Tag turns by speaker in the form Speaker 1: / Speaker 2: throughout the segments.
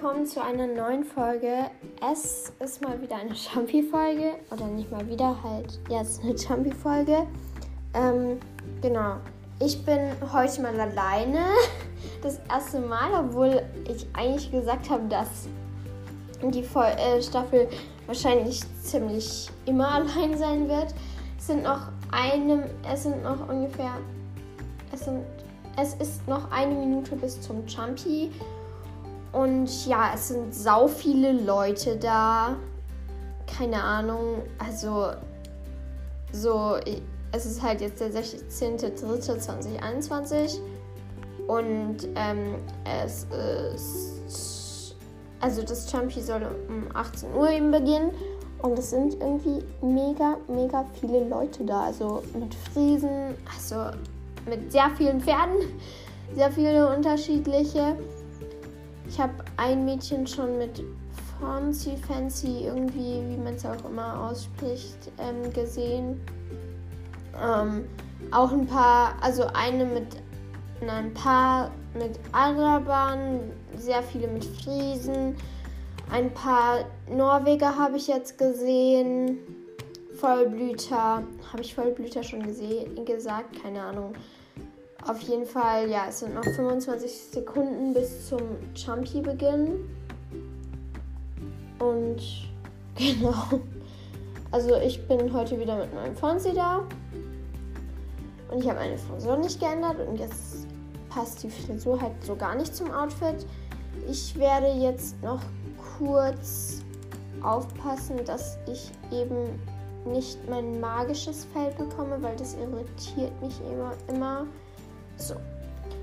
Speaker 1: willkommen zu einer neuen Folge. Es ist mal wieder eine Champi-Folge. Oder nicht mal wieder, halt. Ist eine Champi-Folge. Ähm, genau. Ich bin heute mal alleine. Das erste Mal, obwohl ich eigentlich gesagt habe, dass die Vol äh, Staffel wahrscheinlich ziemlich immer allein sein wird. Es sind noch eine, es sind noch ungefähr, es sind, es ist noch eine Minute bis zum Champi. Und ja, es sind sau viele Leute da. Keine Ahnung. Also, so, es ist halt jetzt der 16.03.2021. Und ähm, es ist. Also, das Champi soll um 18 Uhr eben beginnen. Und es sind irgendwie mega, mega viele Leute da. Also mit Friesen, also mit sehr vielen Pferden. Sehr viele unterschiedliche. Ich habe ein Mädchen schon mit Fancy, Fancy, irgendwie, wie man es auch immer ausspricht, ähm, gesehen. Ähm, auch ein paar, also eine mit, na, ein paar mit Arabern, sehr viele mit Friesen. Ein paar Norweger habe ich jetzt gesehen. Vollblüter. Habe ich Vollblüter schon gesehen, gesagt? Keine Ahnung. Auf jeden Fall, ja, es sind noch 25 Sekunden bis zum Champi-Beginn. Und genau. Also ich bin heute wieder mit meinem Fonsi da. Und ich habe meine Frisur nicht geändert und jetzt passt die Frisur halt so gar nicht zum Outfit. Ich werde jetzt noch kurz aufpassen, dass ich eben nicht mein magisches Feld bekomme, weil das irritiert mich immer. immer. So.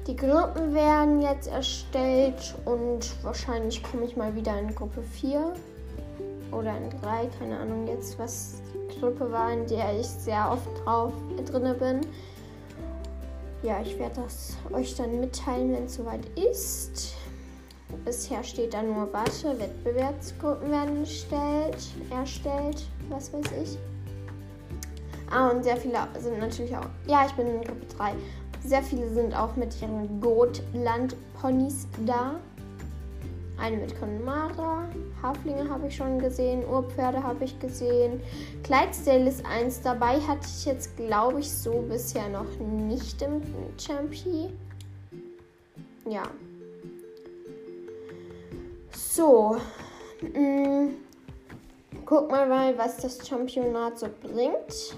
Speaker 1: Die Gruppen werden jetzt erstellt und wahrscheinlich komme ich mal wieder in Gruppe 4 oder in 3, keine Ahnung jetzt, was die Gruppe war, in der ich sehr oft drauf drinne bin. Ja, ich werde das euch dann mitteilen, wenn es soweit ist. Bisher steht da nur, warte, Wettbewerbsgruppen werden erstellt, erstellt, was weiß ich. Ah, und sehr viele sind natürlich auch. Ja, ich bin in Gruppe 3. Sehr viele sind auch mit ihren Gotland-Ponys da. Eine mit Connemara. Haflinge habe ich schon gesehen. Urpferde habe ich gesehen. Clydesdale ist eins dabei. Hatte ich jetzt, glaube ich, so bisher noch nicht im Champi. Ja. So. Mh. Mm, guck mal, mal, was das Championat so bringt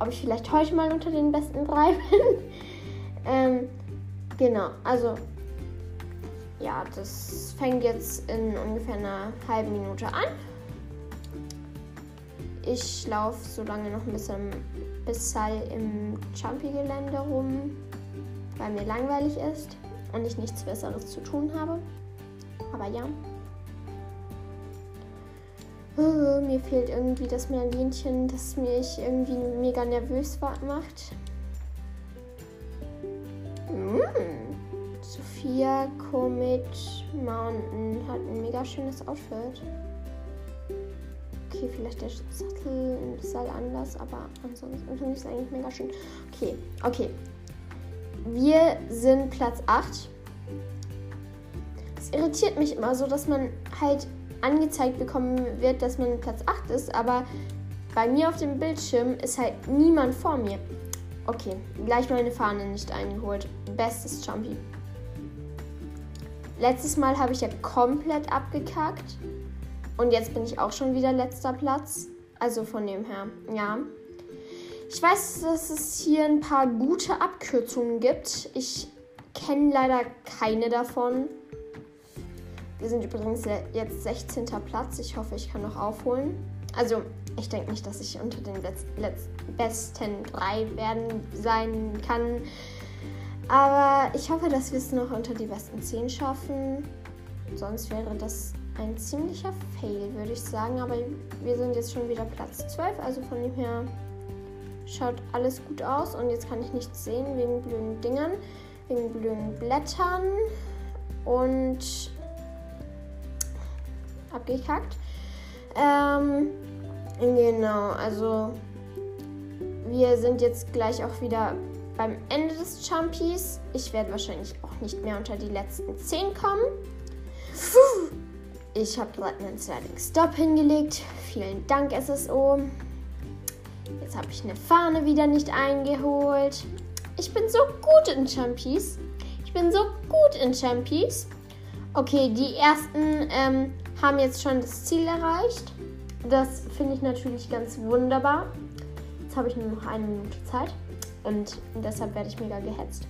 Speaker 1: ob ich vielleicht heute mal unter den besten drei bin. ähm, genau, also ja, das fängt jetzt in ungefähr einer halben Minute an. Ich laufe so lange noch ein bisschen bis im Jumpy-Gelände rum, weil mir langweilig ist und ich nichts Besseres zu tun habe. Aber ja. Oh, mir fehlt irgendwie das Merlinchen, das mich irgendwie mega nervös macht. Mm. Sophia Comet Mountain hat ein mega schönes Outfit. Okay, vielleicht der Sattel ein bisschen anders, aber ansonsten finde ich es eigentlich mega schön. Okay, okay. Wir sind Platz 8. Es irritiert mich immer so, dass man halt angezeigt bekommen wird, dass man Platz 8 ist, aber bei mir auf dem Bildschirm ist halt niemand vor mir. Okay, gleich meine Fahne nicht eingeholt. Bestes Jumpy. Letztes Mal habe ich ja komplett abgekackt. Und jetzt bin ich auch schon wieder letzter Platz. Also von dem her, ja. Ich weiß, dass es hier ein paar gute Abkürzungen gibt. Ich kenne leider keine davon. Wir sind übrigens jetzt 16. Platz. Ich hoffe, ich kann noch aufholen. Also, ich denke nicht, dass ich unter den Letz Letz besten drei werden sein kann. Aber ich hoffe, dass wir es noch unter die besten 10 schaffen. Sonst wäre das ein ziemlicher Fail, würde ich sagen. Aber wir sind jetzt schon wieder Platz 12. Also von dem her schaut alles gut aus. Und jetzt kann ich nichts sehen wegen blöden Dingern, wegen blöden Blättern. Und abgekackt. Ähm, genau, also wir sind jetzt gleich auch wieder beim Ende des Chumpies. Ich werde wahrscheinlich auch nicht mehr unter die letzten 10 kommen. Puh. Ich habe gerade einen Sliding Stop hingelegt. Vielen Dank, SSO. Jetzt habe ich eine Fahne wieder nicht eingeholt. Ich bin so gut in Champies. Ich bin so gut in Champies. Okay, die ersten ähm, haben jetzt schon das Ziel erreicht. Das finde ich natürlich ganz wunderbar. Jetzt habe ich nur noch eine Minute Zeit und deshalb werde ich mega gehetzt.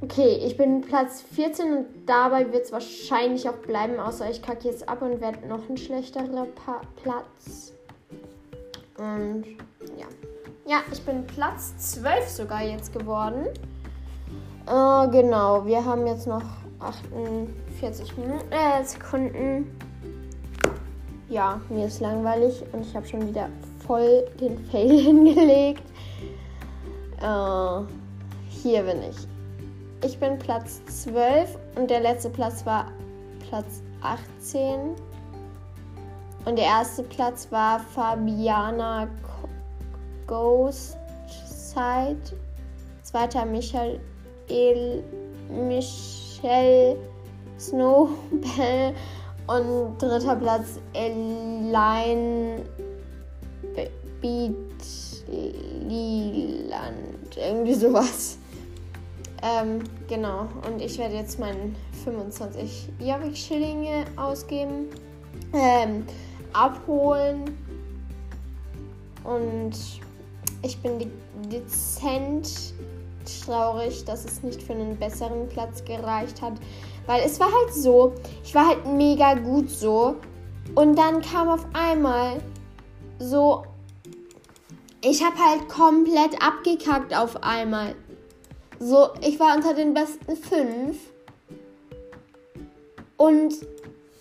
Speaker 1: Okay, ich bin Platz 14 und dabei wird es wahrscheinlich auch bleiben, außer ich kacke jetzt ab und werde noch ein schlechterer pa Platz. Und ja. Ja, ich bin Platz 12 sogar jetzt geworden. Äh, genau, wir haben jetzt noch 48 Minuten, äh, Sekunden. Ja, mir ist langweilig und ich habe schon wieder voll den Fail hingelegt. Äh, hier bin ich. Ich bin Platz 12 und der letzte Platz war Platz 18. Und der erste Platz war Fabiana Ghost Side. Zweiter Michael Michelle Snowbell. Und dritter Platz Elaine Beat Liland. Irgendwie sowas. Ähm, genau. Und ich werde jetzt meinen 25 Javik-Schillinge ausgeben. Ähm, abholen. Und ich bin dezent traurig, dass es nicht für einen besseren Platz gereicht hat. Weil es war halt so, ich war halt mega gut so. Und dann kam auf einmal so, ich habe halt komplett abgekackt auf einmal. So, ich war unter den besten fünf. Und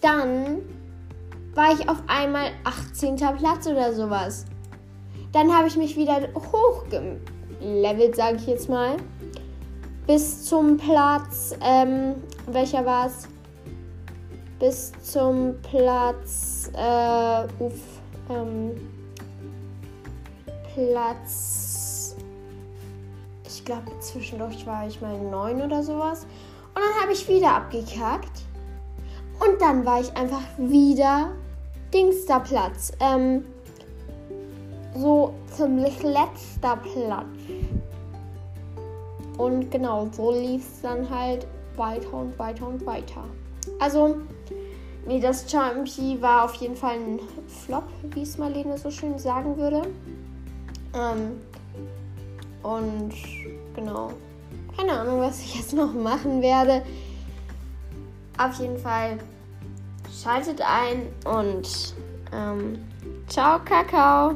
Speaker 1: dann war ich auf einmal 18. Platz oder sowas. Dann habe ich mich wieder hochgelevelt, sage ich jetzt mal. Bis zum Platz, ähm, welcher war es? Bis zum Platz, äh, uff, ähm, Platz, ich glaube zwischendurch war ich mal neun oder sowas. Und dann habe ich wieder abgekackt. Und dann war ich einfach wieder Dingster Platz. Ähm, so ziemlich letzter Platz. Und genau, so lief es dann halt weiter und weiter und weiter. Also, nee, das Champi war auf jeden Fall ein Flop, wie es Marlene so schön sagen würde. Ähm, und genau, keine Ahnung, was ich jetzt noch machen werde. Auf jeden Fall schaltet ein und ähm, ciao, Kakao.